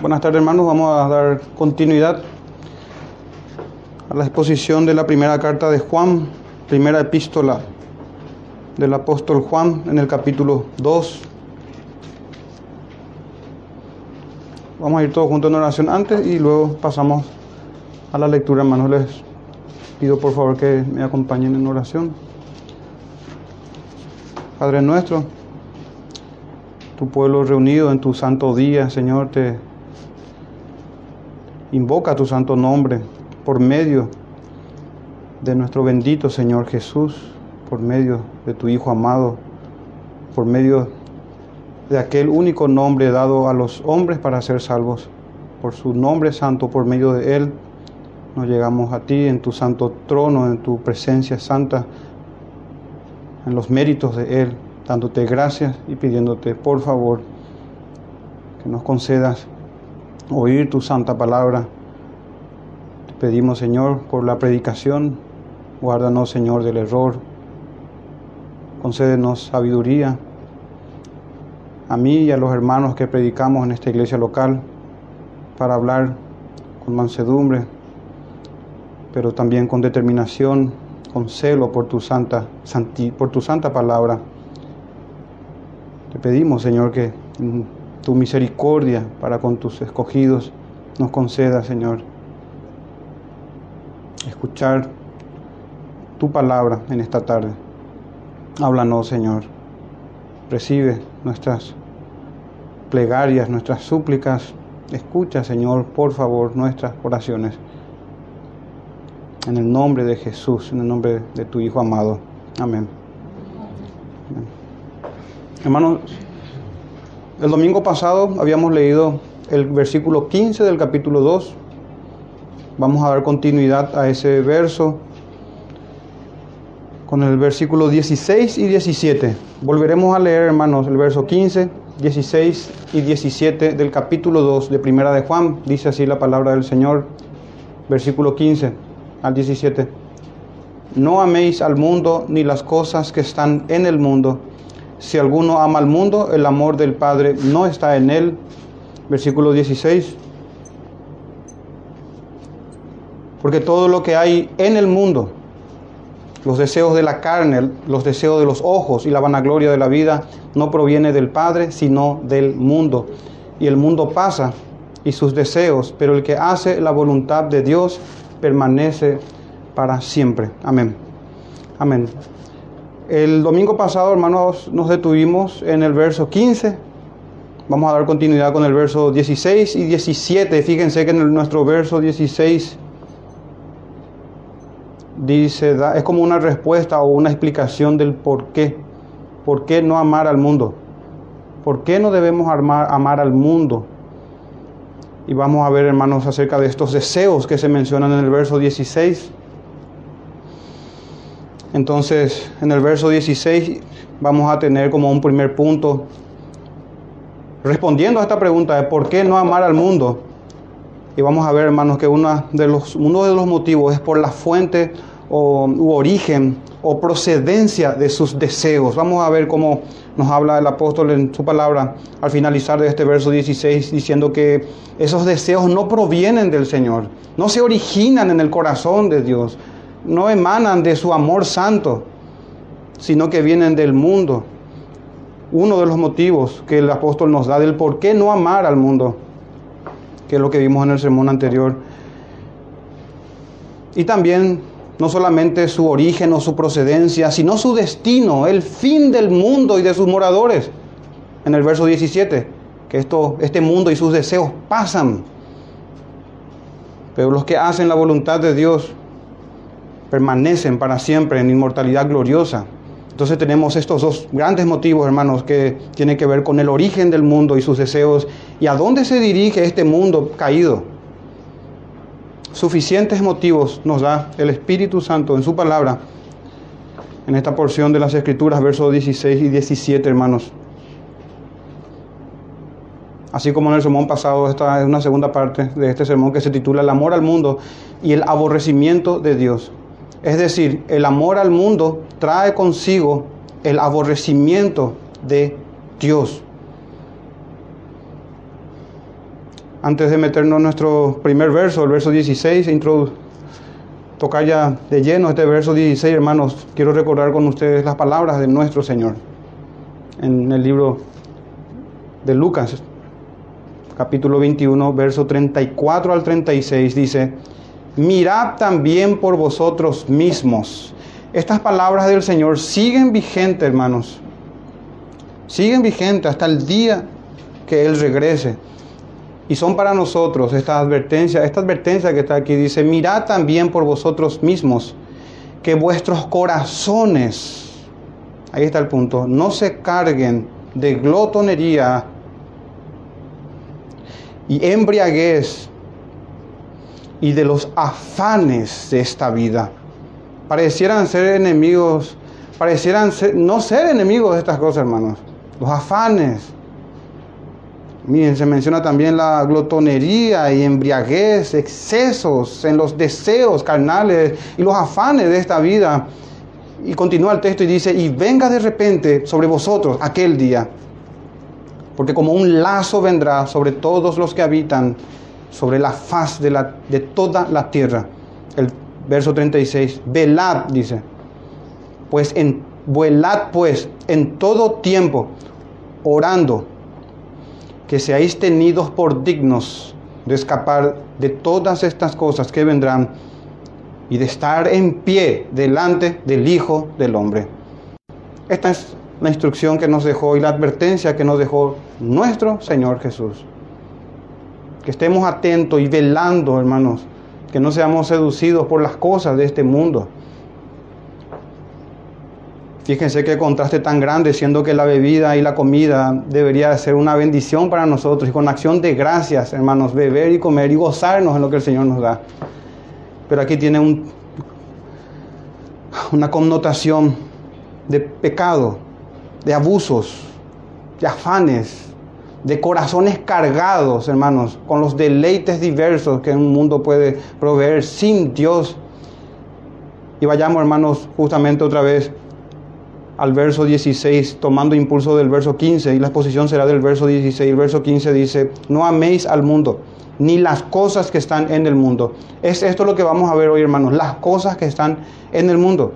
Buenas tardes hermanos, vamos a dar continuidad a la exposición de la primera carta de Juan, primera epístola del apóstol Juan en el capítulo 2. Vamos a ir todos juntos en oración antes y luego pasamos a la lectura, hermanos. Les pido por favor que me acompañen en oración. Padre nuestro, tu pueblo reunido en tu santo día, Señor, te invoca tu santo nombre por medio de nuestro bendito Señor Jesús, por medio de tu Hijo amado, por medio de aquel único nombre dado a los hombres para ser salvos. Por su nombre santo, por medio de Él, nos llegamos a ti en tu santo trono, en tu presencia santa, en los méritos de Él, dándote gracias y pidiéndote, por favor, que nos concedas oír tu santa palabra. Te pedimos, Señor, por la predicación, guárdanos, Señor, del error, concédenos sabiduría a mí y a los hermanos que predicamos en esta iglesia local para hablar con mansedumbre, pero también con determinación, con celo por tu santa, por tu santa palabra. Te pedimos, Señor, que tu misericordia para con tus escogidos nos conceda, Señor, escuchar tu palabra en esta tarde. Háblanos, Señor. Recibe nuestras plegarias, nuestras súplicas. Escucha, Señor, por favor, nuestras oraciones. En el nombre de Jesús, en el nombre de tu Hijo amado. Amén. Hermanos, el domingo pasado habíamos leído el versículo 15 del capítulo 2. Vamos a dar continuidad a ese verso con el versículo 16 y 17. Volveremos a leer, hermanos, el verso 15, 16 y 17 del capítulo 2 de Primera de Juan. Dice así la palabra del Señor, versículo 15 al 17. No améis al mundo ni las cosas que están en el mundo. Si alguno ama al mundo, el amor del Padre no está en él. Versículo 16. Porque todo lo que hay en el mundo, los deseos de la carne, los deseos de los ojos y la vanagloria de la vida no proviene del Padre, sino del mundo. Y el mundo pasa y sus deseos, pero el que hace la voluntad de Dios permanece para siempre. Amén. Amén. El domingo pasado, hermanos, nos detuvimos en el verso 15. Vamos a dar continuidad con el verso 16 y 17. Fíjense que en nuestro verso 16 dice, es como una respuesta o una explicación del por qué. ¿Por qué no amar al mundo? ¿Por qué no debemos amar al mundo? Y vamos a ver, hermanos, acerca de estos deseos que se mencionan en el verso 16. Entonces, en el verso 16 vamos a tener como un primer punto, respondiendo a esta pregunta de por qué no amar al mundo. Y vamos a ver, hermanos, que uno de los motivos es por la fuente o, u origen o procedencia de sus deseos. Vamos a ver cómo nos habla el apóstol en su palabra al finalizar de este verso 16, diciendo que esos deseos no provienen del Señor, no se originan en el corazón de Dios, no emanan de su amor santo, sino que vienen del mundo. Uno de los motivos que el apóstol nos da del por qué no amar al mundo, que es lo que vimos en el sermón anterior. Y también no solamente su origen o su procedencia, sino su destino, el fin del mundo y de sus moradores. En el verso 17, que esto, este mundo y sus deseos pasan, pero los que hacen la voluntad de Dios permanecen para siempre en inmortalidad gloriosa. Entonces tenemos estos dos grandes motivos, hermanos, que tienen que ver con el origen del mundo y sus deseos y a dónde se dirige este mundo caído. Suficientes motivos nos da el Espíritu Santo en su palabra, en esta porción de las Escrituras, versos 16 y 17, hermanos. Así como en el sermón pasado, esta es una segunda parte de este sermón que se titula El amor al mundo y el aborrecimiento de Dios. Es decir, el amor al mundo trae consigo el aborrecimiento de Dios. antes de meternos en nuestro primer verso, el verso 16, tocar ya de lleno este verso 16, hermanos, quiero recordar con ustedes las palabras de nuestro Señor en el libro de Lucas, capítulo 21, verso 34 al 36, dice, mirad también por vosotros mismos. Estas palabras del Señor siguen vigentes, hermanos. Siguen vigentes hasta el día que Él regrese. Y son para nosotros esta advertencia, esta advertencia que está aquí dice, mirad también por vosotros mismos que vuestros corazones, ahí está el punto, no se carguen de glotonería y embriaguez y de los afanes de esta vida. Parecieran ser enemigos, parecieran no ser enemigos de estas cosas, hermanos. Los afanes. Miren, se menciona también la glotonería y embriaguez, excesos en los deseos carnales y los afanes de esta vida. Y continúa el texto y dice, y venga de repente sobre vosotros aquel día, porque como un lazo vendrá sobre todos los que habitan sobre la faz de, la, de toda la tierra. El verso 36, velad, dice, pues en, velad pues en todo tiempo, orando, que seáis tenidos por dignos de escapar de todas estas cosas que vendrán y de estar en pie delante del Hijo del Hombre. Esta es la instrucción que nos dejó y la advertencia que nos dejó nuestro Señor Jesús que estemos atentos y velando, hermanos, que no seamos seducidos por las cosas de este mundo. Fíjense qué contraste tan grande, siendo que la bebida y la comida debería ser una bendición para nosotros y con acción de gracias, hermanos, beber y comer y gozarnos en lo que el Señor nos da. Pero aquí tiene un, una connotación de pecado, de abusos, de afanes, de corazones cargados, hermanos, con los deleites diversos que un mundo puede proveer sin Dios. Y vayamos, hermanos, justamente otra vez al verso 16, tomando impulso del verso 15, y la exposición será del verso 16. El verso 15 dice, no améis al mundo, ni las cosas que están en el mundo. Es esto lo que vamos a ver hoy, hermanos, las cosas que están en el mundo.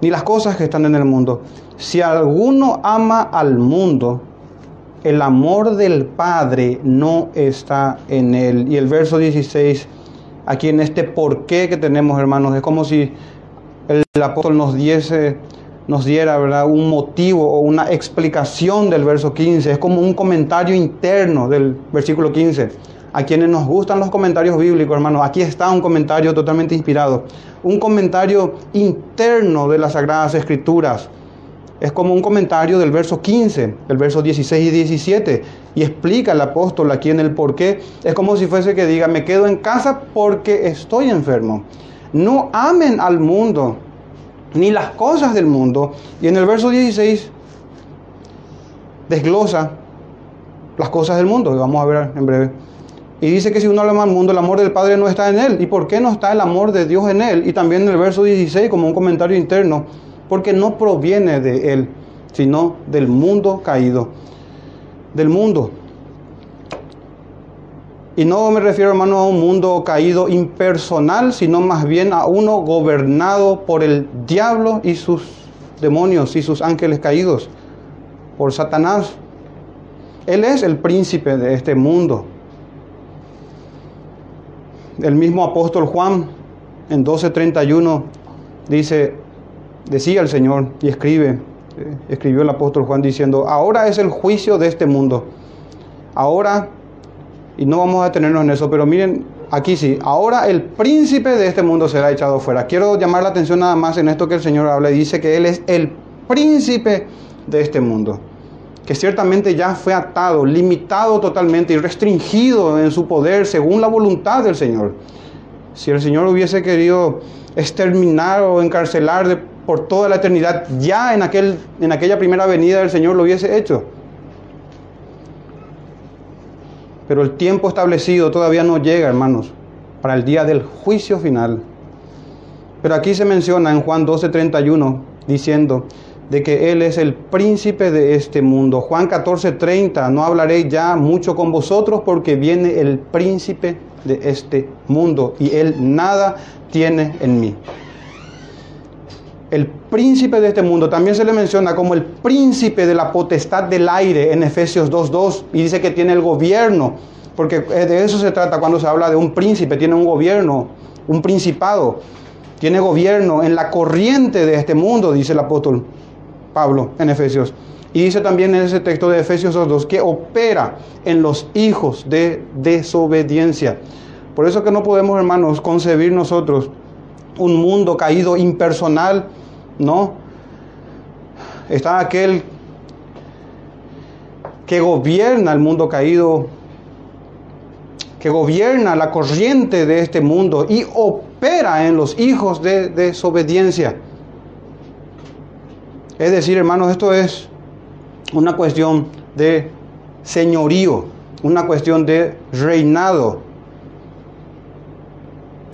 Ni las cosas que están en el mundo. Si alguno ama al mundo, el amor del Padre no está en él. Y el verso 16, aquí en este porqué que tenemos, hermanos, es como si el apóstol nos diese nos diera ¿verdad? un motivo o una explicación del verso 15. Es como un comentario interno del versículo 15. A quienes nos gustan los comentarios bíblicos, hermanos, aquí está un comentario totalmente inspirado. Un comentario interno de las Sagradas Escrituras es como un comentario del verso 15, el verso 16 y 17, y explica el apóstol aquí en el por qué. Es como si fuese que diga, me quedo en casa porque estoy enfermo. No amen al mundo, ni las cosas del mundo. Y en el verso 16 desglosa las cosas del mundo, que vamos a ver en breve. Y dice que si uno ama al mundo, el amor del Padre no está en él. ¿Y por qué no está el amor de Dios en él? Y también en el verso 16, como un comentario interno, porque no proviene de Él, sino del mundo caído, del mundo. Y no me refiero, hermano, a un mundo caído impersonal, sino más bien a uno gobernado por el diablo y sus demonios y sus ángeles caídos, por Satanás. Él es el príncipe de este mundo. El mismo apóstol Juan en 12:31 dice, decía el Señor y escribe, eh, escribió el apóstol Juan diciendo, ahora es el juicio de este mundo. Ahora, y no vamos a detenernos en eso, pero miren, aquí sí, ahora el príncipe de este mundo será echado fuera. Quiero llamar la atención nada más en esto que el Señor habla y dice que Él es el príncipe de este mundo, que ciertamente ya fue atado, limitado totalmente y restringido en su poder según la voluntad del Señor. Si el Señor hubiese querido exterminar o encarcelar de por toda la eternidad, ya en, aquel, en aquella primera venida del Señor lo hubiese hecho. Pero el tiempo establecido todavía no llega, hermanos, para el día del juicio final. Pero aquí se menciona en Juan 12:31 diciendo, de que Él es el príncipe de este mundo. Juan 14, 30, no hablaré ya mucho con vosotros porque viene el príncipe de este mundo y Él nada tiene en mí. El príncipe de este mundo también se le menciona como el príncipe de la potestad del aire en Efesios 2.2 y dice que tiene el gobierno, porque de eso se trata cuando se habla de un príncipe, tiene un gobierno, un principado, tiene gobierno en la corriente de este mundo, dice el apóstol Pablo en Efesios. Y dice también en ese texto de Efesios 2.2 que opera en los hijos de desobediencia. Por eso que no podemos, hermanos, concebir nosotros un mundo caído impersonal, ¿no? Está aquel que gobierna el mundo caído, que gobierna la corriente de este mundo y opera en los hijos de desobediencia. Es decir, hermanos, esto es una cuestión de señorío, una cuestión de reinado,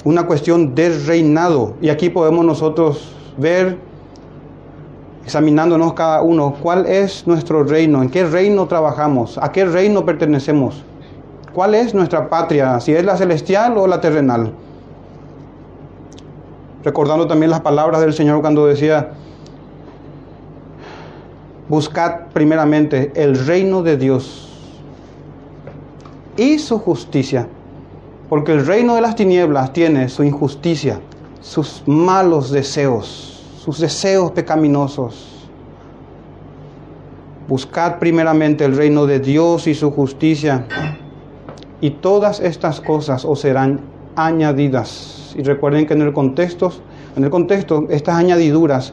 una cuestión de reinado. Y aquí podemos nosotros ver, examinándonos cada uno, cuál es nuestro reino, en qué reino trabajamos, a qué reino pertenecemos, cuál es nuestra patria, si es la celestial o la terrenal. Recordando también las palabras del Señor cuando decía, buscad primeramente el reino de Dios y su justicia, porque el reino de las tinieblas tiene su injusticia, sus malos deseos, sus deseos pecaminosos. Buscad primeramente el reino de Dios y su justicia, y todas estas cosas os serán añadidas. Y recuerden que en el contexto, en el contexto, estas añadiduras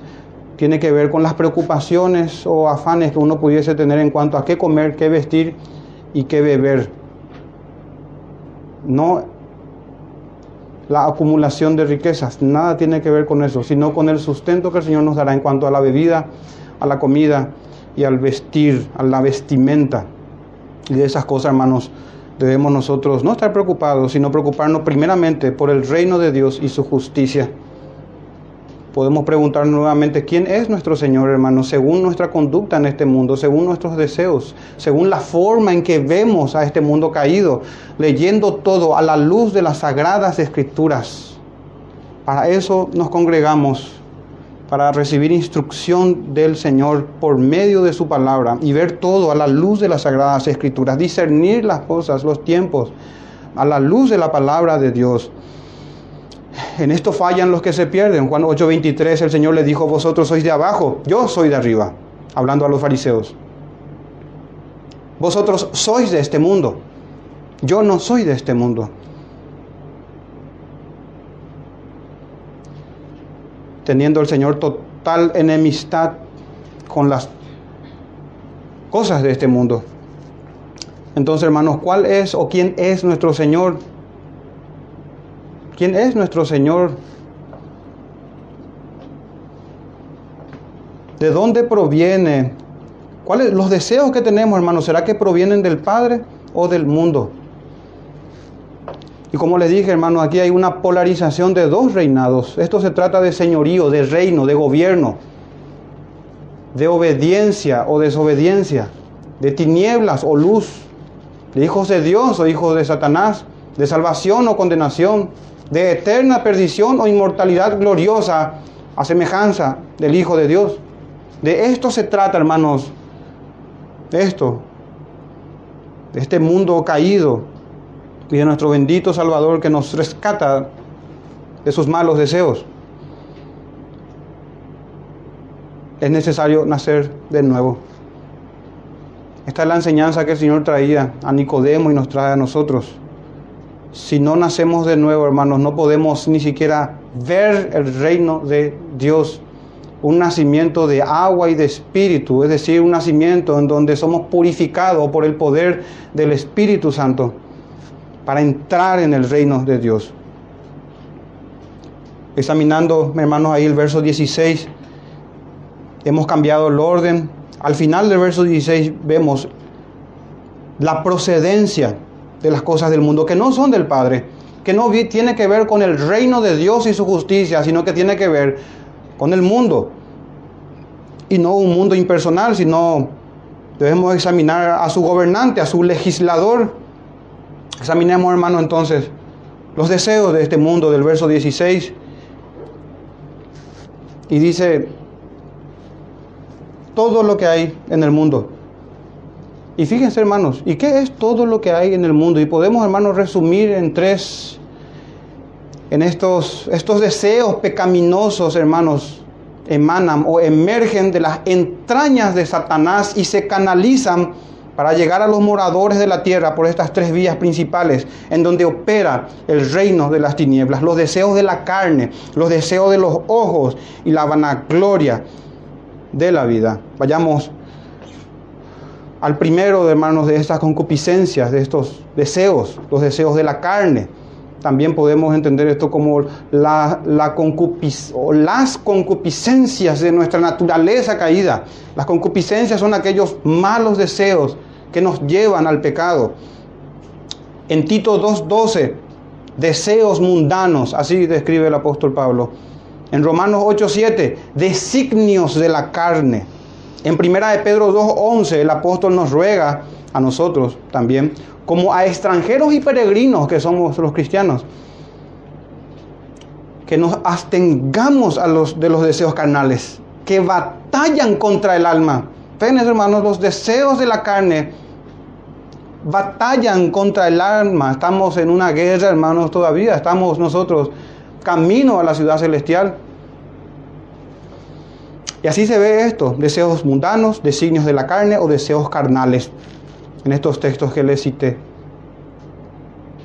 tiene que ver con las preocupaciones o afanes que uno pudiese tener en cuanto a qué comer, qué vestir y qué beber. No la acumulación de riquezas, nada tiene que ver con eso, sino con el sustento que el Señor nos dará en cuanto a la bebida, a la comida y al vestir, a la vestimenta. Y de esas cosas, hermanos, debemos nosotros no estar preocupados, sino preocuparnos primeramente por el reino de Dios y su justicia podemos preguntar nuevamente quién es nuestro Señor, hermano, según nuestra conducta en este mundo, según nuestros deseos, según la forma en que vemos a este mundo caído, leyendo todo a la luz de las sagradas escrituras. Para eso nos congregamos, para recibir instrucción del Señor por medio de su palabra y ver todo a la luz de las sagradas escrituras, discernir las cosas, los tiempos, a la luz de la palabra de Dios en esto fallan los que se pierden. Juan 8:23 el Señor le dijo, vosotros sois de abajo, yo soy de arriba, hablando a los fariseos. Vosotros sois de este mundo, yo no soy de este mundo. Teniendo el Señor total enemistad con las cosas de este mundo. Entonces, hermanos, ¿cuál es o quién es nuestro Señor? ¿Quién es nuestro Señor? ¿De dónde proviene? ¿Cuáles los deseos que tenemos, hermanos? ¿Será que provienen del Padre o del mundo? Y como les dije, hermanos, aquí hay una polarización de dos reinados. Esto se trata de señorío, de reino, de gobierno, de obediencia o desobediencia, de tinieblas o luz, de hijos de Dios o hijos de Satanás, de salvación o condenación, de eterna perdición o inmortalidad gloriosa a semejanza del Hijo de Dios. De esto se trata, hermanos, de esto, de este mundo caído y de nuestro bendito Salvador que nos rescata de sus malos deseos. Es necesario nacer de nuevo. Esta es la enseñanza que el Señor traía a Nicodemo y nos trae a nosotros si no nacemos de nuevo, hermanos, no podemos ni siquiera ver el reino de Dios. Un nacimiento de agua y de espíritu, es decir, un nacimiento en donde somos purificados por el poder del Espíritu Santo para entrar en el reino de Dios. Examinando, hermanos, ahí el verso 16, hemos cambiado el orden. Al final del verso 16 vemos la procedencia de las cosas del mundo que no son del Padre, que no tiene que ver con el reino de Dios y su justicia, sino que tiene que ver con el mundo. y no un mundo impersonal, sino debemos examinar a su gobernante, a su legislador. Examinemos, hermano, entonces los deseos de este mundo del verso 16. Y dice, todo lo que hay en el mundo. Y fíjense, hermanos, ¿y qué es todo lo que hay en el mundo? Y podemos, hermanos, resumir en tres, en estos, estos deseos pecaminosos, hermanos, emanan o emergen de las entrañas de Satanás y se canalizan para llegar a los moradores de la tierra por estas tres vías principales, en donde opera el reino de las tinieblas, los deseos de la carne, los deseos de los ojos y la vanagloria de la vida. Vayamos al primero, hermanos, de estas concupiscencias, de estos deseos, los deseos de la carne. También podemos entender esto como las concupiscencias de nuestra naturaleza caída. Las concupiscencias son aquellos malos deseos que nos llevan al pecado. En Tito 2.12, deseos mundanos, así describe el apóstol Pablo. En Romanos 8.7, designios de la carne. En Primera de Pedro 2.11, el apóstol nos ruega a nosotros también como a extranjeros y peregrinos que somos los cristianos, que nos abstengamos a los, de los deseos carnales, que batallan contra el alma. Fíjense, hermanos, los deseos de la carne batallan contra el alma. Estamos en una guerra, hermanos, todavía. Estamos nosotros camino a la ciudad celestial. Y así se ve esto, deseos mundanos, designios de la carne o deseos carnales en estos textos que les cité.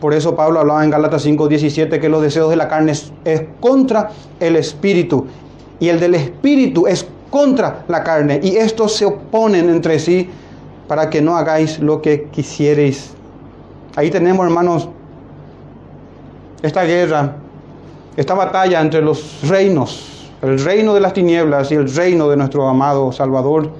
Por eso Pablo hablaba en Gálatas 5:17 que los deseos de la carne es, contra el espíritu y el del espíritu es contra la carne y estos se oponen entre sí para que no hagáis lo que quisierais. Ahí tenemos, hermanos, esta guerra, esta batalla entre los reinos, el reino de las tinieblas y el reino de nuestro amado Salvador.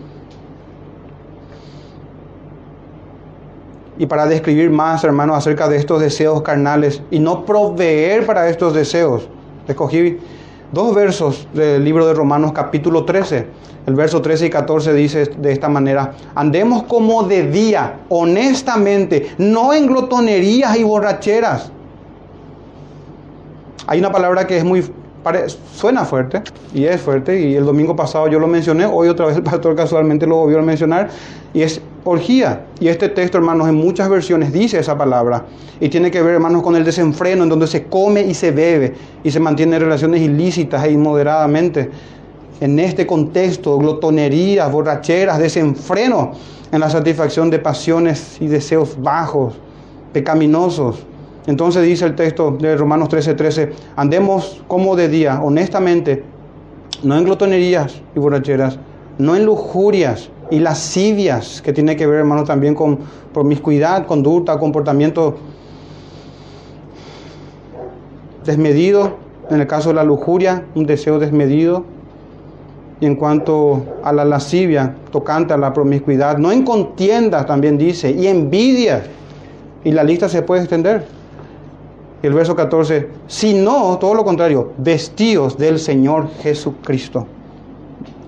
y para describir más, hermanos, acerca de estos deseos carnales y no proveer para estos deseos. Escogí dos versos del libro de Romanos capítulo 13. El verso 13 y 14 dice de esta manera, andemos como de día, honestamente, no en glotonerías y borracheras. Hay una palabra que es muy suena fuerte y es fuerte y el domingo pasado yo lo mencioné, hoy otra vez el pastor casualmente lo volvió a mencionar y es orgía. Y este texto, hermanos, en muchas versiones dice esa palabra y tiene que ver, hermanos, con el desenfreno en donde se come y se bebe y se mantienen relaciones ilícitas e inmoderadamente. En este contexto, glotonerías, borracheras, desenfreno en la satisfacción de pasiones y deseos bajos, pecaminosos. Entonces dice el texto de Romanos 13:13, 13, andemos como de día, honestamente, no en glotonerías y borracheras, no en lujurias y lascivias, que tiene que ver, hermano, también con promiscuidad, conducta, comportamiento desmedido, en el caso de la lujuria, un deseo desmedido, y en cuanto a la lascivia, tocante a la promiscuidad, no en contiendas, también dice, y envidias, y la lista se puede extender el verso 14, sino, todo lo contrario, vestíos del Señor Jesucristo.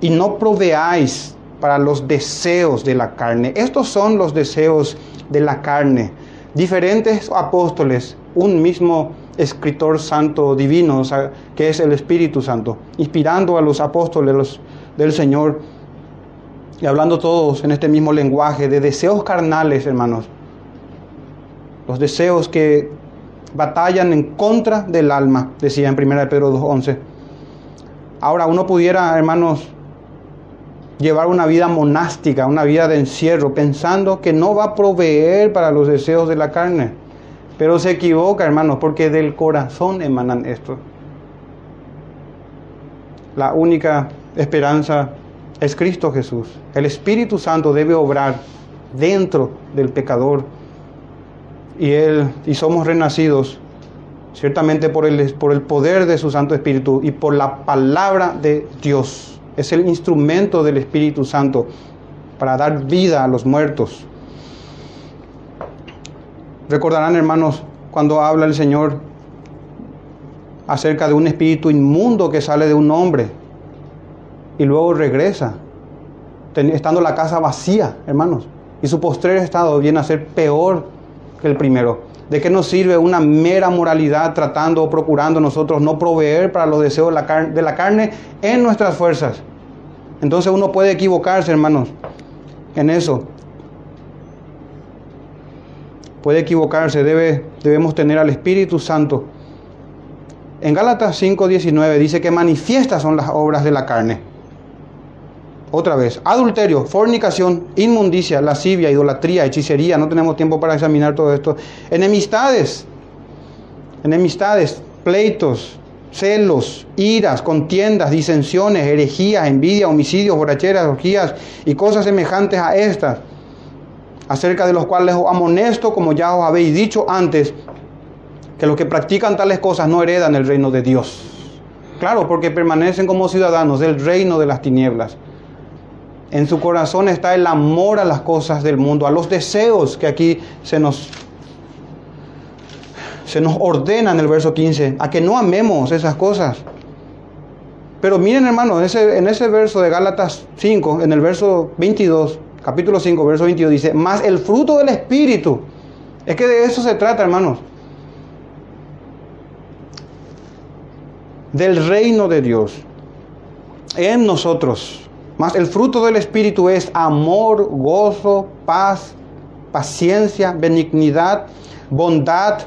Y no proveáis para los deseos de la carne. Estos son los deseos de la carne. Diferentes apóstoles, un mismo escritor santo divino, que es el Espíritu Santo, inspirando a los apóstoles del Señor y hablando todos en este mismo lenguaje de deseos carnales, hermanos. Los deseos que batallan en contra del alma, decía en 1 Pedro 2.11. Ahora uno pudiera, hermanos, llevar una vida monástica, una vida de encierro, pensando que no va a proveer para los deseos de la carne. Pero se equivoca, hermanos, porque del corazón emanan esto. La única esperanza es Cristo Jesús. El Espíritu Santo debe obrar dentro del pecador y, él, y somos renacidos ciertamente por el, por el poder de su Santo Espíritu y por la palabra de Dios. Es el instrumento del Espíritu Santo para dar vida a los muertos. Recordarán, hermanos, cuando habla el Señor acerca de un espíritu inmundo que sale de un hombre y luego regresa. estando la casa vacía, hermanos. Y su postrer estado viene a ser peor el primero. ¿De qué nos sirve una mera moralidad tratando o procurando nosotros no proveer para los deseos de la, de la carne en nuestras fuerzas? Entonces uno puede equivocarse, hermanos, en eso. Puede equivocarse, debe, debemos tener al Espíritu Santo. En Gálatas 5:19 dice que manifiestas son las obras de la carne. Otra vez, adulterio, fornicación, inmundicia, lascivia, idolatría, hechicería, no tenemos tiempo para examinar todo esto. Enemistades, enemistades, pleitos, celos, iras, contiendas, disensiones, herejías, envidia, homicidios, borracheras, orgías y cosas semejantes a estas, acerca de los cuales os amonesto, como ya os habéis dicho antes, que los que practican tales cosas no heredan el reino de Dios. Claro, porque permanecen como ciudadanos del reino de las tinieblas. En su corazón está el amor a las cosas del mundo, a los deseos que aquí se nos se nos ordena en el verso 15 a que no amemos esas cosas. Pero miren hermanos, en ese, en ese verso de Gálatas 5, en el verso 22, capítulo 5, verso 22 dice, más el fruto del Espíritu. Es que de eso se trata, hermanos. Del reino de Dios en nosotros. Más el fruto del Espíritu es amor, gozo, paz, paciencia, benignidad, bondad,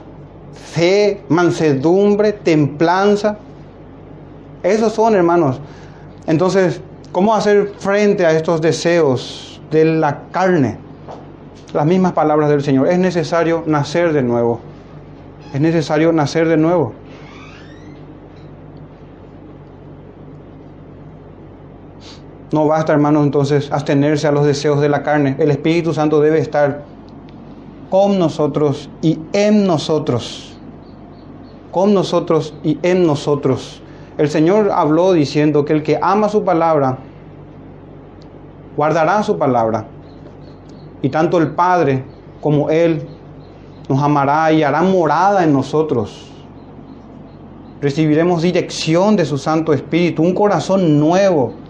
fe, mansedumbre, templanza. Esos son, hermanos. Entonces, ¿cómo hacer frente a estos deseos de la carne? Las mismas palabras del Señor. Es necesario nacer de nuevo. Es necesario nacer de nuevo. No basta, hermanos, entonces abstenerse a los deseos de la carne. El Espíritu Santo debe estar con nosotros y en nosotros. Con nosotros y en nosotros. El Señor habló diciendo que el que ama su palabra, guardará su palabra. Y tanto el Padre como Él nos amará y hará morada en nosotros. Recibiremos dirección de su Santo Espíritu, un corazón nuevo.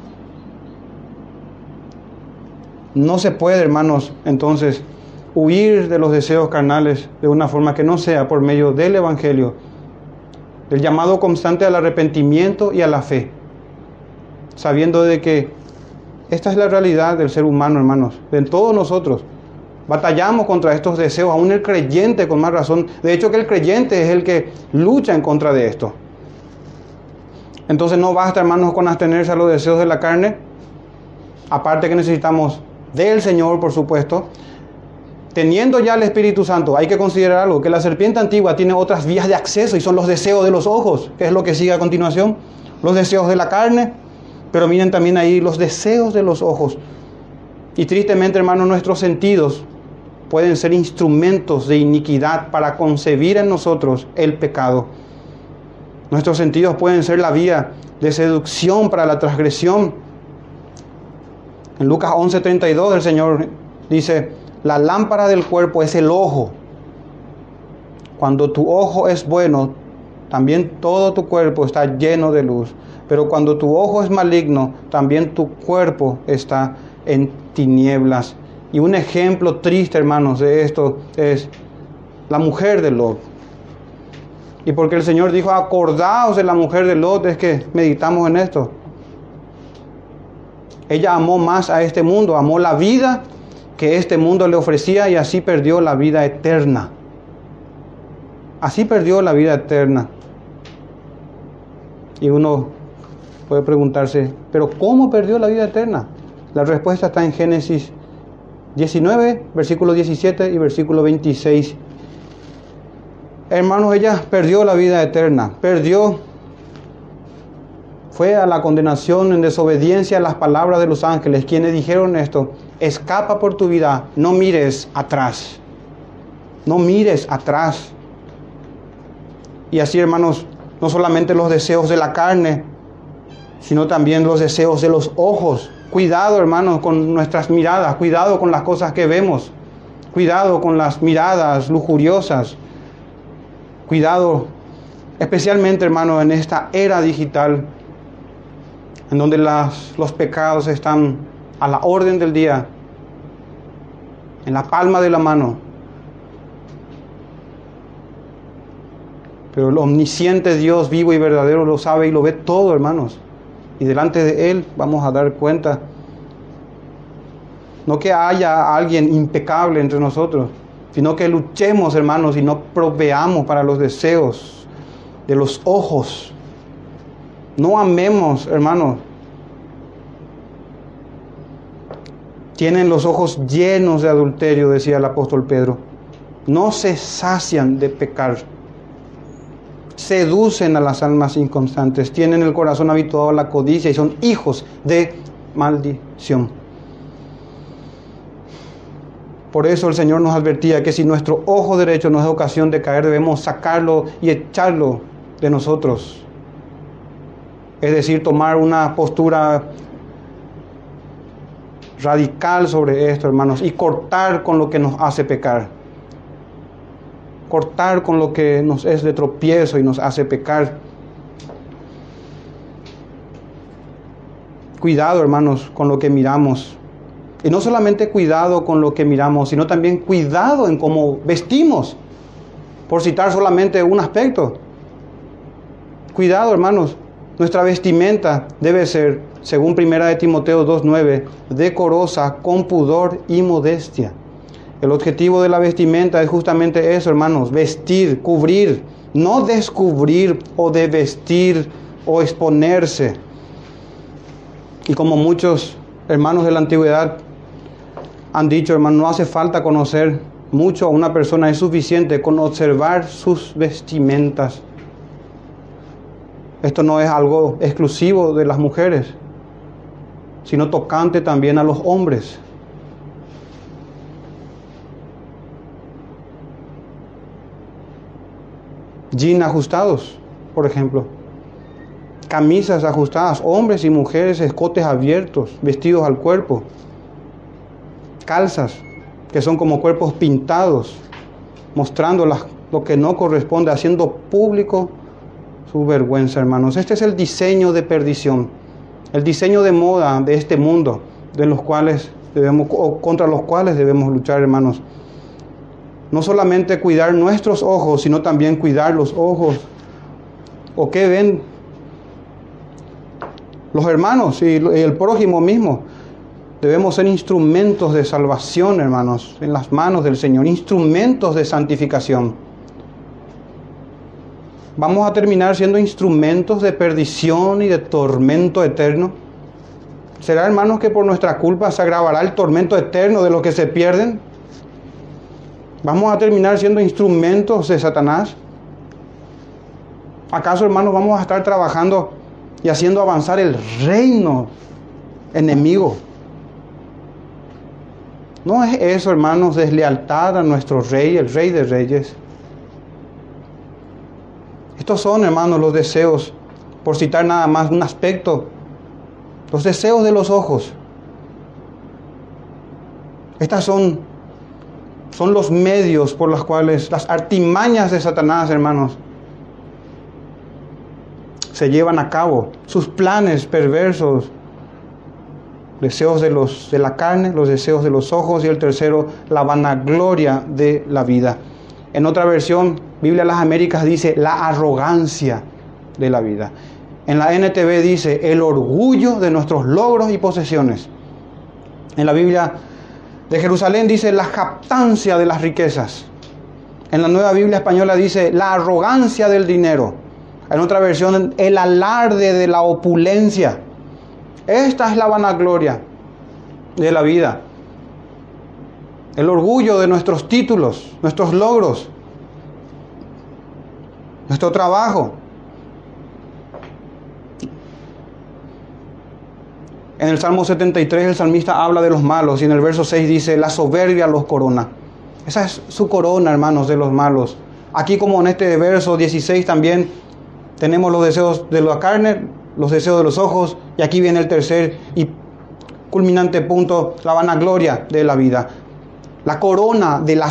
No se puede, hermanos, entonces huir de los deseos carnales de una forma que no sea por medio del Evangelio, del llamado constante al arrepentimiento y a la fe, sabiendo de que esta es la realidad del ser humano, hermanos, de todos nosotros. Batallamos contra estos deseos, aún el creyente con más razón. De hecho que el creyente es el que lucha en contra de esto. Entonces no basta, hermanos, con abstenerse a los deseos de la carne. Aparte que necesitamos del Señor, por supuesto, teniendo ya el Espíritu Santo, hay que considerar algo, que la serpiente antigua tiene otras vías de acceso y son los deseos de los ojos, que es lo que sigue a continuación, los deseos de la carne, pero miren también ahí los deseos de los ojos. Y tristemente, hermanos, nuestros sentidos pueden ser instrumentos de iniquidad para concebir en nosotros el pecado. Nuestros sentidos pueden ser la vía de seducción para la transgresión. En Lucas 11:32 el Señor dice, la lámpara del cuerpo es el ojo. Cuando tu ojo es bueno, también todo tu cuerpo está lleno de luz. Pero cuando tu ojo es maligno, también tu cuerpo está en tinieblas. Y un ejemplo triste, hermanos, de esto es la mujer de Lot. Y porque el Señor dijo, acordaos de la mujer de Lot, es que meditamos en esto. Ella amó más a este mundo, amó la vida que este mundo le ofrecía y así perdió la vida eterna. Así perdió la vida eterna. Y uno puede preguntarse, ¿pero cómo perdió la vida eterna? La respuesta está en Génesis 19, versículo 17 y versículo 26. Hermanos, ella perdió la vida eterna, perdió, fue a la condenación en desobediencia a las palabras de los ángeles, quienes dijeron esto, escapa por tu vida, no mires atrás. No mires atrás. Y así, hermanos, no solamente los deseos de la carne, sino también los deseos de los ojos. Cuidado, hermanos, con nuestras miradas, cuidado con las cosas que vemos, cuidado con las miradas lujuriosas, cuidado, especialmente, hermanos, en esta era digital, en donde los pecados están a la orden del día, en la palma de la mano. Pero el omnisciente Dios vivo y verdadero lo sabe y lo ve todo, hermanos. Y delante de Él vamos a dar cuenta. No que haya alguien impecable entre nosotros, sino que luchemos, hermanos, y no proveamos para los deseos de los ojos. No amemos, hermanos. Tienen los ojos llenos de adulterio, decía el apóstol Pedro. No se sacian de pecar seducen a las almas inconstantes, tienen el corazón habituado a la codicia y son hijos de maldición. Por eso el Señor nos advertía que si nuestro ojo derecho nos da ocasión de caer, debemos sacarlo y echarlo de nosotros. Es decir, tomar una postura radical sobre esto, hermanos, y cortar con lo que nos hace pecar cortar con lo que nos es de tropiezo y nos hace pecar. Cuidado, hermanos, con lo que miramos. Y no solamente cuidado con lo que miramos, sino también cuidado en cómo vestimos, por citar solamente un aspecto. Cuidado, hermanos, nuestra vestimenta debe ser, según 1 de Timoteo 2.9, decorosa, con pudor y modestia. El objetivo de la vestimenta es justamente eso, hermanos, vestir, cubrir, no descubrir o de vestir o exponerse. Y como muchos hermanos de la antigüedad han dicho, hermano, no hace falta conocer mucho a una persona, es suficiente con observar sus vestimentas. Esto no es algo exclusivo de las mujeres, sino tocante también a los hombres. jeans ajustados, por ejemplo. Camisas ajustadas, hombres y mujeres, escotes abiertos, vestidos al cuerpo. Calzas, que son como cuerpos pintados, mostrando lo que no corresponde, haciendo público su vergüenza, hermanos. Este es el diseño de perdición, el diseño de moda de este mundo, de los cuales debemos, o contra los cuales debemos luchar, hermanos no solamente cuidar nuestros ojos, sino también cuidar los ojos. ¿O qué ven los hermanos y el prójimo mismo? Debemos ser instrumentos de salvación, hermanos, en las manos del Señor, instrumentos de santificación. ¿Vamos a terminar siendo instrumentos de perdición y de tormento eterno? ¿Será, hermanos, que por nuestra culpa se agravará el tormento eterno de los que se pierden? ¿Vamos a terminar siendo instrumentos de Satanás? ¿Acaso, hermanos, vamos a estar trabajando y haciendo avanzar el reino enemigo? No es eso, hermanos, deslealtad a nuestro rey, el rey de reyes. Estos son, hermanos, los deseos, por citar nada más un aspecto, los deseos de los ojos. Estas son son los medios por los cuales las artimañas de Satanás, hermanos, se llevan a cabo, sus planes perversos, deseos de, los, de la carne, los deseos de los ojos y el tercero, la vanagloria de la vida. En otra versión, Biblia de las Américas dice la arrogancia de la vida. En la NTV dice el orgullo de nuestros logros y posesiones. En la Biblia de Jerusalén dice la captancia de las riquezas. En la nueva Biblia española dice la arrogancia del dinero. En otra versión, el alarde de la opulencia. Esta es la vanagloria de la vida. El orgullo de nuestros títulos, nuestros logros, nuestro trabajo. En el Salmo 73 el salmista habla de los malos y en el verso 6 dice, la soberbia los corona. Esa es su corona, hermanos, de los malos. Aquí como en este verso 16 también tenemos los deseos de la carne, los deseos de los ojos y aquí viene el tercer y culminante punto, la vanagloria de la vida. La corona del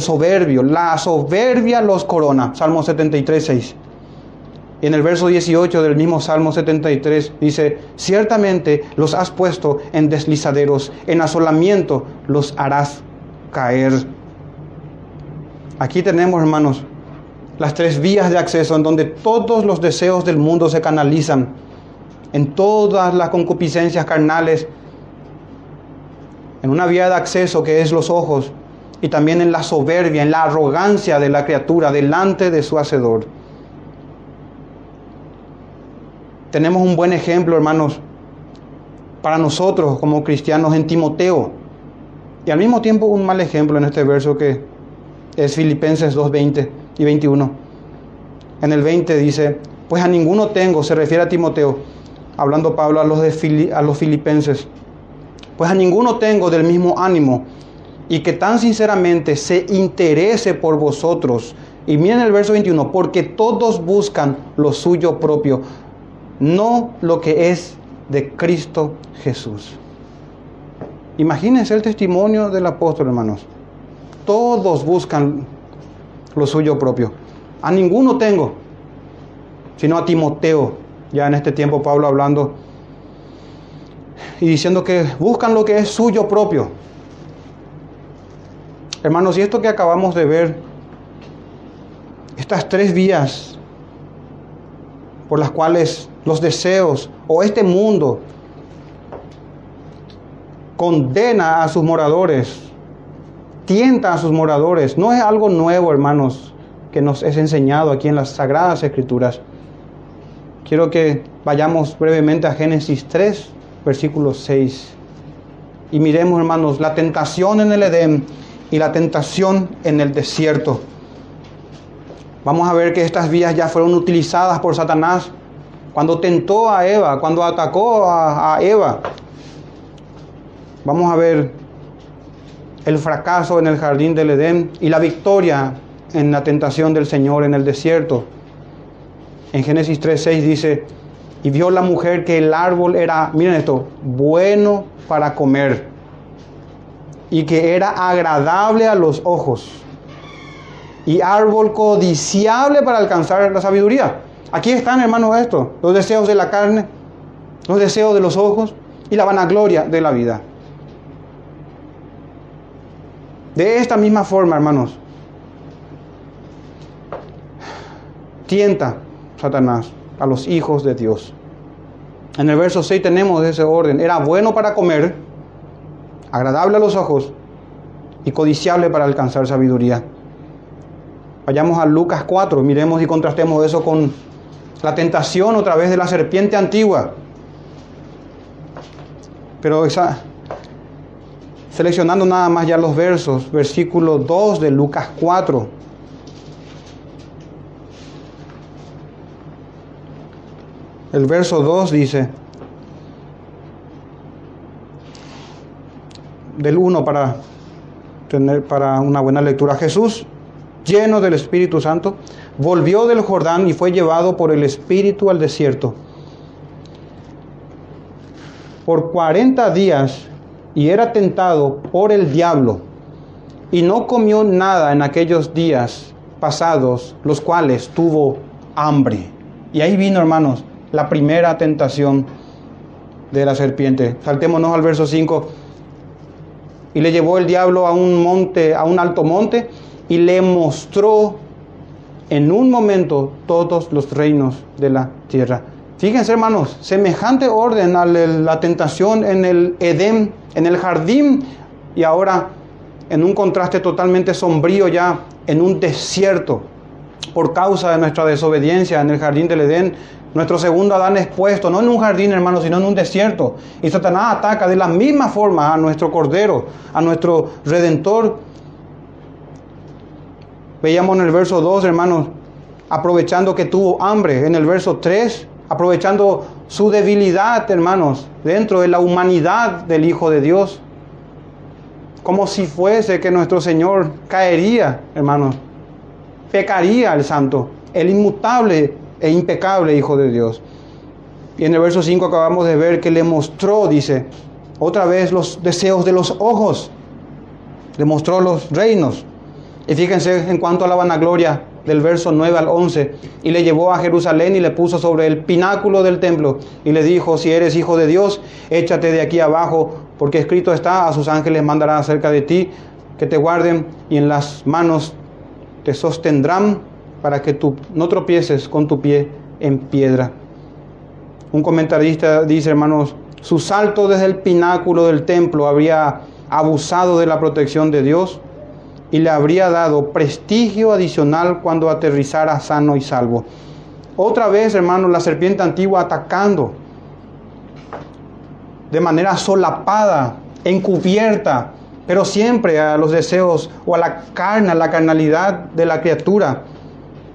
soberbio, la soberbia los corona. Salmo 73, 6. Y en el verso 18 del mismo Salmo 73 dice, ciertamente los has puesto en deslizaderos, en asolamiento los harás caer. Aquí tenemos, hermanos, las tres vías de acceso en donde todos los deseos del mundo se canalizan, en todas las concupiscencias carnales, en una vía de acceso que es los ojos, y también en la soberbia, en la arrogancia de la criatura delante de su Hacedor. Tenemos un buen ejemplo, hermanos, para nosotros como cristianos en Timoteo, y al mismo tiempo un mal ejemplo en este verso que es Filipenses 2, 20 y 21. En el 20 dice, pues a ninguno tengo, se refiere a Timoteo, hablando Pablo a los, a los filipenses, pues a ninguno tengo del mismo ánimo y que tan sinceramente se interese por vosotros. Y miren el verso 21, porque todos buscan lo suyo propio, no lo que es de Cristo Jesús. Imagínense el testimonio del apóstol, hermanos. Todos buscan lo suyo propio. A ninguno tengo, sino a Timoteo. Ya en este tiempo Pablo hablando y diciendo que buscan lo que es suyo propio. Hermanos, y esto que acabamos de ver, estas tres vías por las cuales los deseos o este mundo condena a sus moradores, tienta a sus moradores. No es algo nuevo, hermanos, que nos es enseñado aquí en las Sagradas Escrituras. Quiero que vayamos brevemente a Génesis 3, versículo 6. Y miremos, hermanos, la tentación en el Edén y la tentación en el desierto. Vamos a ver que estas vías ya fueron utilizadas por Satanás cuando tentó a Eva, cuando atacó a, a Eva. Vamos a ver el fracaso en el jardín del Edén y la victoria en la tentación del Señor en el desierto. En Génesis 3:6 dice, y vio la mujer que el árbol era, miren esto, bueno para comer y que era agradable a los ojos y árbol codiciable para alcanzar la sabiduría. Aquí están, hermanos, esto, los deseos de la carne, los deseos de los ojos y la vanagloria de la vida. De esta misma forma, hermanos, tienta Satanás a los hijos de Dios. En el verso 6 tenemos ese orden. Era bueno para comer, agradable a los ojos y codiciable para alcanzar sabiduría. Vayamos a Lucas 4, miremos y contrastemos eso con la tentación otra vez de la serpiente antigua. Pero esa, seleccionando nada más ya los versos, versículo 2 de Lucas 4. El verso 2 dice, del 1 para tener para una buena lectura, Jesús, lleno del Espíritu Santo, volvió del Jordán y fue llevado por el Espíritu al desierto. Por 40 días y era tentado por el diablo y no comió nada en aquellos días pasados, los cuales tuvo hambre. Y ahí vino, hermanos, la primera tentación de la serpiente. Saltémonos al verso 5. Y le llevó el diablo a un monte, a un alto monte, y le mostró en un momento todos los reinos de la tierra. Fíjense, hermanos, semejante orden a la tentación en el Edén, en el jardín, y ahora en un contraste totalmente sombrío ya en un desierto por causa de nuestra desobediencia en el jardín del Edén. Nuestro segundo Adán es puesto, no en un jardín, hermano, sino en un desierto. Y Satanás ataca de la misma forma a nuestro Cordero, a nuestro Redentor. Veíamos en el verso 2, hermanos, aprovechando que tuvo hambre. En el verso 3, aprovechando su debilidad, hermanos, dentro de la humanidad del Hijo de Dios. Como si fuese que nuestro Señor caería, hermanos, pecaría al santo, el inmutable e impecable Hijo de Dios. Y en el verso 5 acabamos de ver que le mostró, dice, otra vez los deseos de los ojos, le mostró los reinos. Y fíjense en cuanto a la vanagloria, del verso 9 al 11, y le llevó a Jerusalén y le puso sobre el pináculo del templo, y le dijo, si eres hijo de Dios, échate de aquí abajo, porque escrito está, a sus ángeles mandará acerca de ti, que te guarden, y en las manos te sostendrán para que tú no tropieces con tu pie en piedra. Un comentarista dice, hermanos, su salto desde el pináculo del templo habría abusado de la protección de Dios y le habría dado prestigio adicional cuando aterrizara sano y salvo. Otra vez, hermanos, la serpiente antigua atacando de manera solapada, encubierta, pero siempre a los deseos o a la carne, a la carnalidad de la criatura,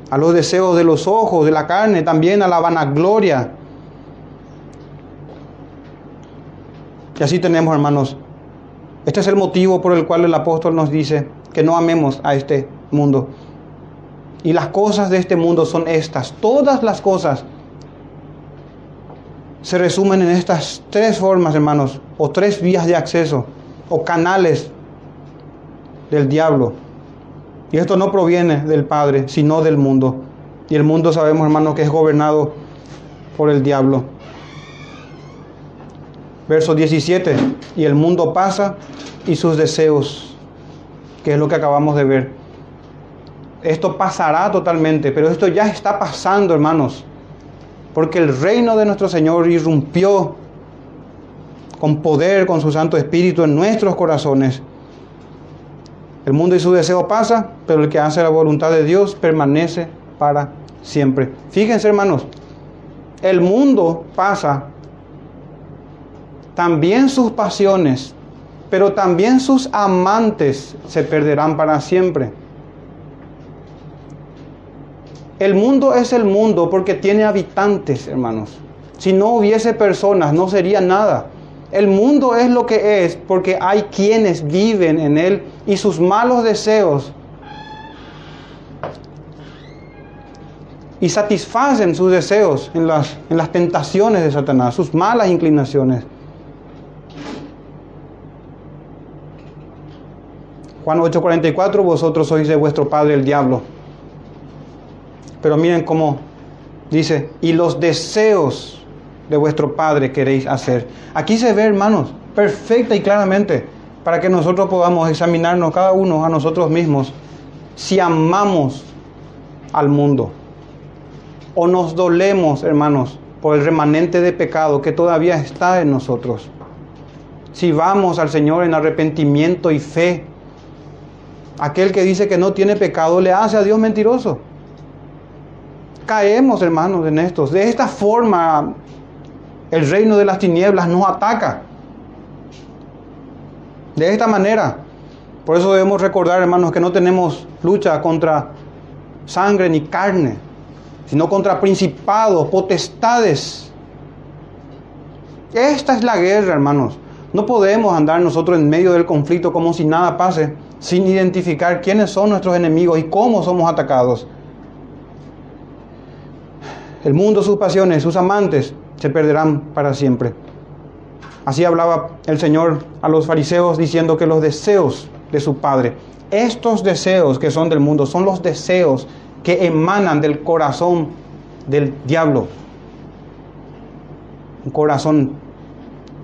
a los deseos de los ojos, de la carne, también a la vanagloria. Y así tenemos, hermanos, este es el motivo por el cual el apóstol nos dice que no amemos a este mundo. Y las cosas de este mundo son estas. Todas las cosas se resumen en estas tres formas, hermanos, o tres vías de acceso, o canales del diablo. Y esto no proviene del Padre, sino del mundo. Y el mundo sabemos, hermanos, que es gobernado por el diablo. Verso 17, y el mundo pasa y sus deseos, que es lo que acabamos de ver. Esto pasará totalmente, pero esto ya está pasando, hermanos, porque el reino de nuestro Señor irrumpió con poder, con su Santo Espíritu en nuestros corazones. El mundo y su deseo pasa, pero el que hace la voluntad de Dios permanece para siempre. Fíjense, hermanos, el mundo pasa, también sus pasiones, pero también sus amantes se perderán para siempre. El mundo es el mundo porque tiene habitantes, hermanos. Si no hubiese personas, no sería nada. El mundo es lo que es porque hay quienes viven en él y sus malos deseos y satisfacen sus deseos en las, en las tentaciones de Satanás, sus malas inclinaciones. Juan 8:44, vosotros sois de vuestro padre el diablo. Pero miren cómo dice, y los deseos de vuestro padre queréis hacer. Aquí se ve, hermanos, perfecta y claramente, para que nosotros podamos examinarnos cada uno a nosotros mismos, si amamos al mundo o nos dolemos, hermanos, por el remanente de pecado que todavía está en nosotros. Si vamos al Señor en arrepentimiento y fe, Aquel que dice que no tiene pecado le hace a Dios mentiroso. Caemos, hermanos, en estos. De esta forma, el reino de las tinieblas nos ataca. De esta manera. Por eso debemos recordar, hermanos, que no tenemos lucha contra sangre ni carne, sino contra principados, potestades. Esta es la guerra, hermanos. No podemos andar nosotros en medio del conflicto como si nada pase sin identificar quiénes son nuestros enemigos y cómo somos atacados. El mundo, sus pasiones, sus amantes se perderán para siempre. Así hablaba el Señor a los fariseos diciendo que los deseos de su Padre, estos deseos que son del mundo, son los deseos que emanan del corazón del diablo. Un corazón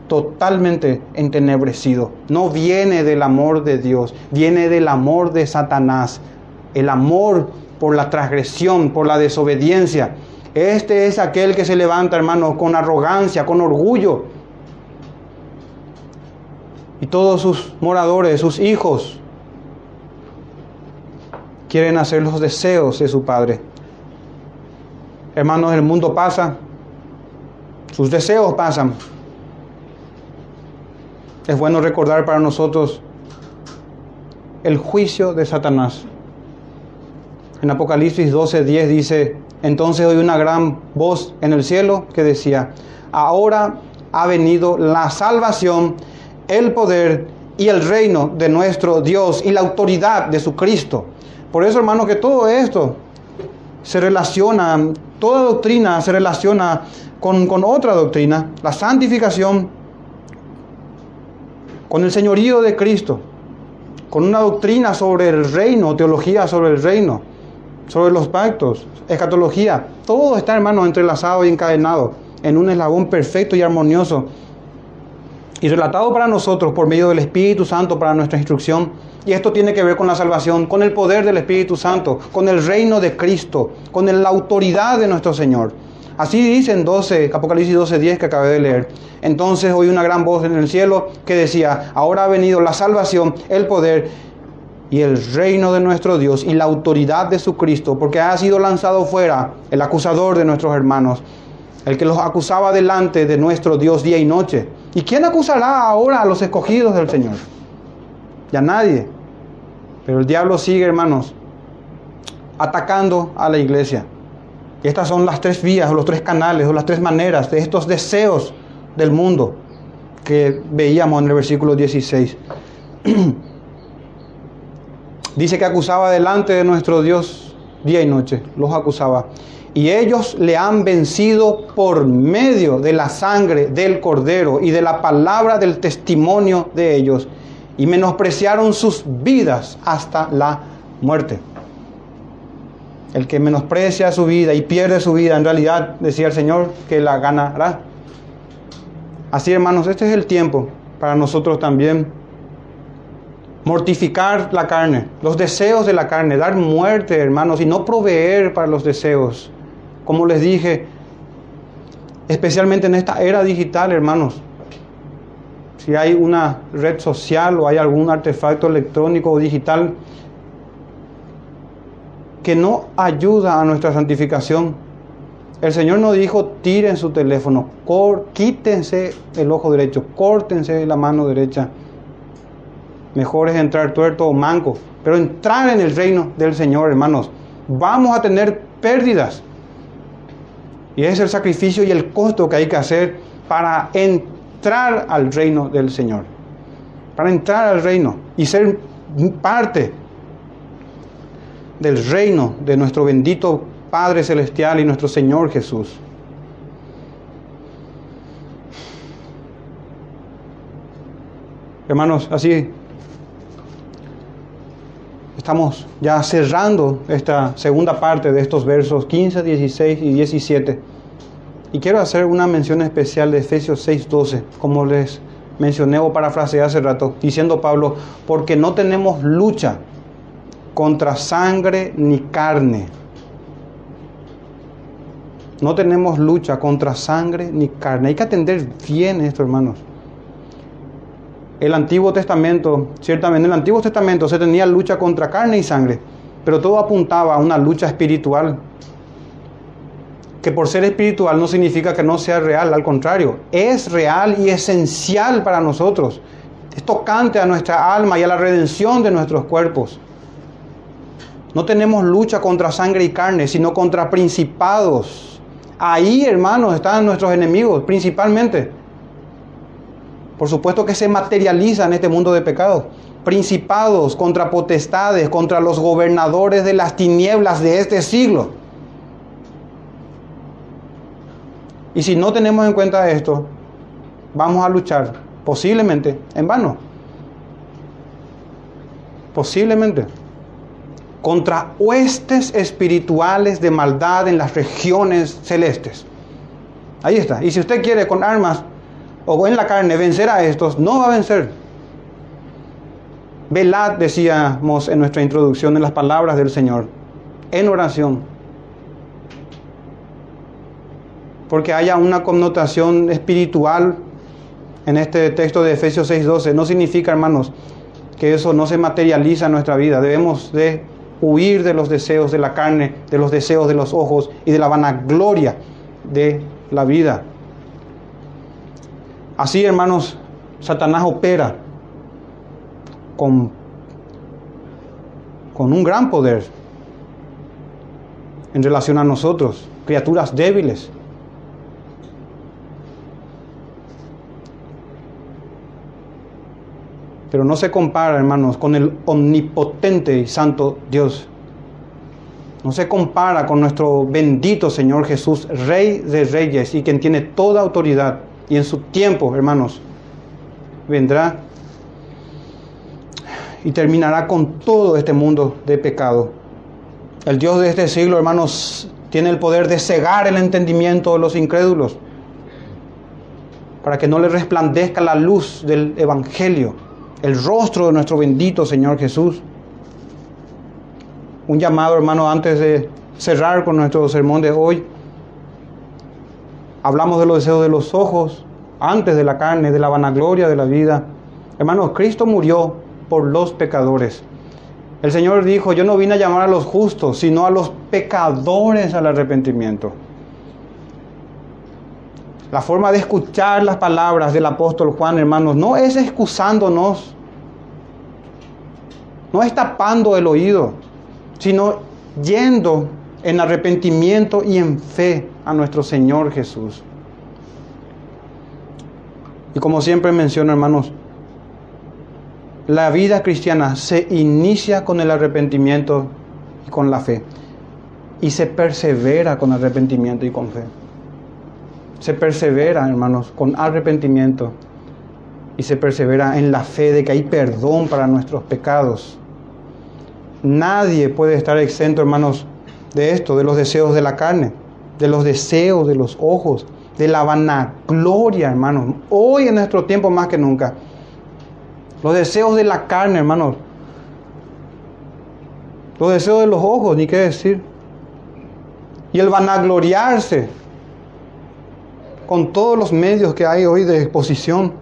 totalmente entenebrecido. No viene del amor de Dios, viene del amor de Satanás. El amor por la transgresión, por la desobediencia. Este es aquel que se levanta, hermano, con arrogancia, con orgullo. Y todos sus moradores, sus hijos, quieren hacer los deseos de su Padre. Hermanos, el mundo pasa, sus deseos pasan, es bueno recordar para nosotros el juicio de Satanás. En Apocalipsis 12:10 dice, entonces oí una gran voz en el cielo que decía, ahora ha venido la salvación, el poder y el reino de nuestro Dios y la autoridad de su Cristo. Por eso, hermano, que todo esto se relaciona, toda doctrina se relaciona con, con otra doctrina, la santificación con el señorío de Cristo, con una doctrina sobre el reino, teología sobre el reino. Sobre los pactos, escatología, todo está, hermanos, entrelazado y encadenado en un eslabón perfecto y armonioso y relatado para nosotros por medio del Espíritu Santo para nuestra instrucción. Y esto tiene que ver con la salvación, con el poder del Espíritu Santo, con el reino de Cristo, con la autoridad de nuestro Señor. Así dice en 12, Apocalipsis 12, 10 que acabé de leer. Entonces oí una gran voz en el cielo que decía, ahora ha venido la salvación, el poder y el reino de nuestro Dios y la autoridad de su Cristo, porque ha sido lanzado fuera el acusador de nuestros hermanos, el que los acusaba delante de nuestro Dios día y noche. ¿Y quién acusará ahora a los escogidos del Señor? Ya nadie. Pero el diablo sigue, hermanos, atacando a la iglesia. Estas son las tres vías, o los tres canales, o las tres maneras de estos deseos del mundo que veíamos en el versículo 16. Dice que acusaba delante de nuestro Dios día y noche, los acusaba y ellos le han vencido por medio de la sangre del cordero y de la palabra del testimonio de ellos, y menospreciaron sus vidas hasta la muerte. El que menosprecia su vida y pierde su vida, en realidad, decía el Señor, que la ganará. Así, hermanos, este es el tiempo para nosotros también mortificar la carne, los deseos de la carne, dar muerte, hermanos, y no proveer para los deseos como les dije, especialmente en esta era digital, hermanos. Si hay una red social o hay algún artefacto electrónico o digital que no ayuda a nuestra santificación, el Señor nos dijo, tiren su teléfono, quítense el ojo derecho, córtense la mano derecha. Mejor es entrar tuerto o manco, pero entrar en el reino del Señor, hermanos. Vamos a tener pérdidas. Y es el sacrificio y el costo que hay que hacer para entrar al reino del Señor. Para entrar al reino y ser parte del reino de nuestro bendito Padre Celestial y nuestro Señor Jesús. Hermanos, así estamos ya cerrando esta segunda parte de estos versos 15, 16 y 17. Y quiero hacer una mención especial de Efesios 6, 12, como les mencioné o parafraseé hace rato, diciendo Pablo, porque no tenemos lucha contra sangre ni carne. No tenemos lucha contra sangre ni carne. Hay que atender bien esto, hermanos el Antiguo Testamento, ciertamente en el Antiguo Testamento se tenía lucha contra carne y sangre, pero todo apuntaba a una lucha espiritual. Que por ser espiritual no significa que no sea real, al contrario, es real y esencial para nosotros. Es tocante a nuestra alma y a la redención de nuestros cuerpos. No tenemos lucha contra sangre y carne, sino contra principados. Ahí, hermanos, están nuestros enemigos, principalmente por supuesto que se materializa en este mundo de pecado. Principados contra potestades, contra los gobernadores de las tinieblas de este siglo. Y si no tenemos en cuenta esto, vamos a luchar posiblemente en vano. Posiblemente contra huestes espirituales de maldad en las regiones celestes. Ahí está. Y si usted quiere con armas o en la carne vencer a estos, no va a vencer. Velad, decíamos en nuestra introducción, en las palabras del Señor, en oración. Porque haya una connotación espiritual en este texto de Efesios 6:12, no significa, hermanos, que eso no se materializa en nuestra vida. Debemos de huir de los deseos de la carne, de los deseos de los ojos y de la vanagloria de la vida. Así, hermanos, Satanás opera con, con un gran poder en relación a nosotros, criaturas débiles. Pero no se compara, hermanos, con el omnipotente y santo Dios. No se compara con nuestro bendito Señor Jesús, Rey de Reyes y quien tiene toda autoridad y en su tiempo, hermanos, vendrá y terminará con todo este mundo de pecado. El Dios de este siglo, hermanos, tiene el poder de cegar el entendimiento de los incrédulos para que no le resplandezca la luz del Evangelio, el rostro de nuestro bendito Señor Jesús. Un llamado, hermano, antes de cerrar con nuestro sermón de hoy. Hablamos de los deseos de los ojos, antes de la carne, de la vanagloria de la vida. Hermanos, Cristo murió por los pecadores. El Señor dijo, yo no vine a llamar a los justos, sino a los pecadores al arrepentimiento. La forma de escuchar las palabras del apóstol Juan, hermanos, no es excusándonos, no es tapando el oído, sino yendo en arrepentimiento y en fe a nuestro Señor Jesús. Y como siempre menciono, hermanos, la vida cristiana se inicia con el arrepentimiento y con la fe. Y se persevera con arrepentimiento y con fe. Se persevera, hermanos, con arrepentimiento. Y se persevera en la fe de que hay perdón para nuestros pecados. Nadie puede estar exento, hermanos, de esto, de los deseos de la carne, de los deseos de los ojos, de la vanagloria, hermanos. Hoy en nuestro tiempo más que nunca. Los deseos de la carne, hermanos. Los deseos de los ojos, ni qué decir. Y el vanagloriarse con todos los medios que hay hoy de exposición.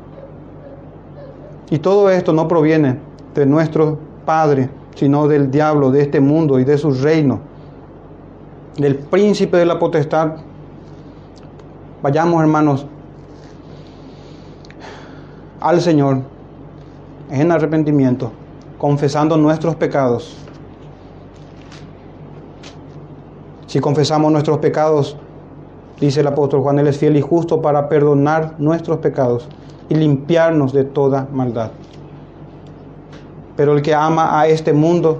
Y todo esto no proviene de nuestro Padre, sino del diablo, de este mundo y de su reino, del príncipe de la potestad. Vayamos, hermanos, al Señor en arrepentimiento, confesando nuestros pecados. Si confesamos nuestros pecados, Dice el apóstol Juan, Él es fiel y justo para perdonar nuestros pecados y limpiarnos de toda maldad. Pero el que ama a este mundo,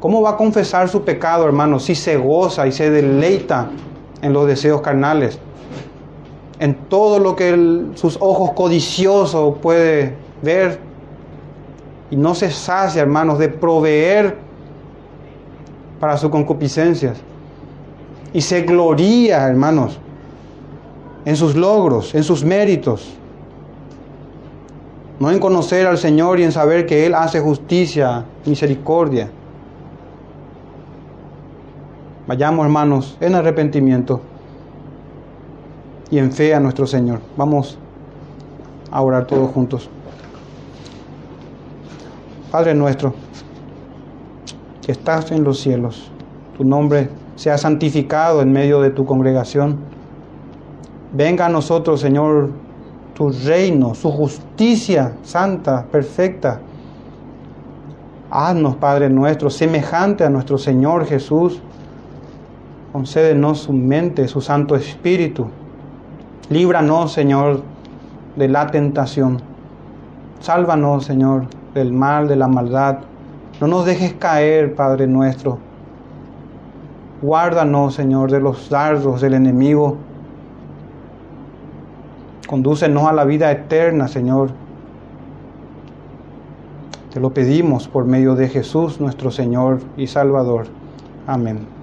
¿cómo va a confesar su pecado, hermano, si se goza y se deleita en los deseos carnales? En todo lo que sus ojos codiciosos puede ver y no se sacia, hermanos, de proveer para sus concupiscencias y se gloría, hermanos, en sus logros, en sus méritos. No en conocer al Señor y en saber que Él hace justicia, misericordia. Vayamos, hermanos, en arrepentimiento y en fe a nuestro Señor. Vamos a orar todos juntos. Padre nuestro, que estás en los cielos, tu nombre sea santificado en medio de tu congregación. Venga a nosotros, Señor, tu reino, su justicia santa, perfecta. Haznos, Padre nuestro, semejante a nuestro Señor Jesús. Concédenos su mente, su Santo Espíritu. Líbranos, Señor, de la tentación. Sálvanos, Señor, del mal, de la maldad. No nos dejes caer, Padre nuestro Guárdanos, Señor, de los dardos del enemigo. Condúcenos a la vida eterna, Señor. Te lo pedimos por medio de Jesús, nuestro Señor y Salvador. Amén.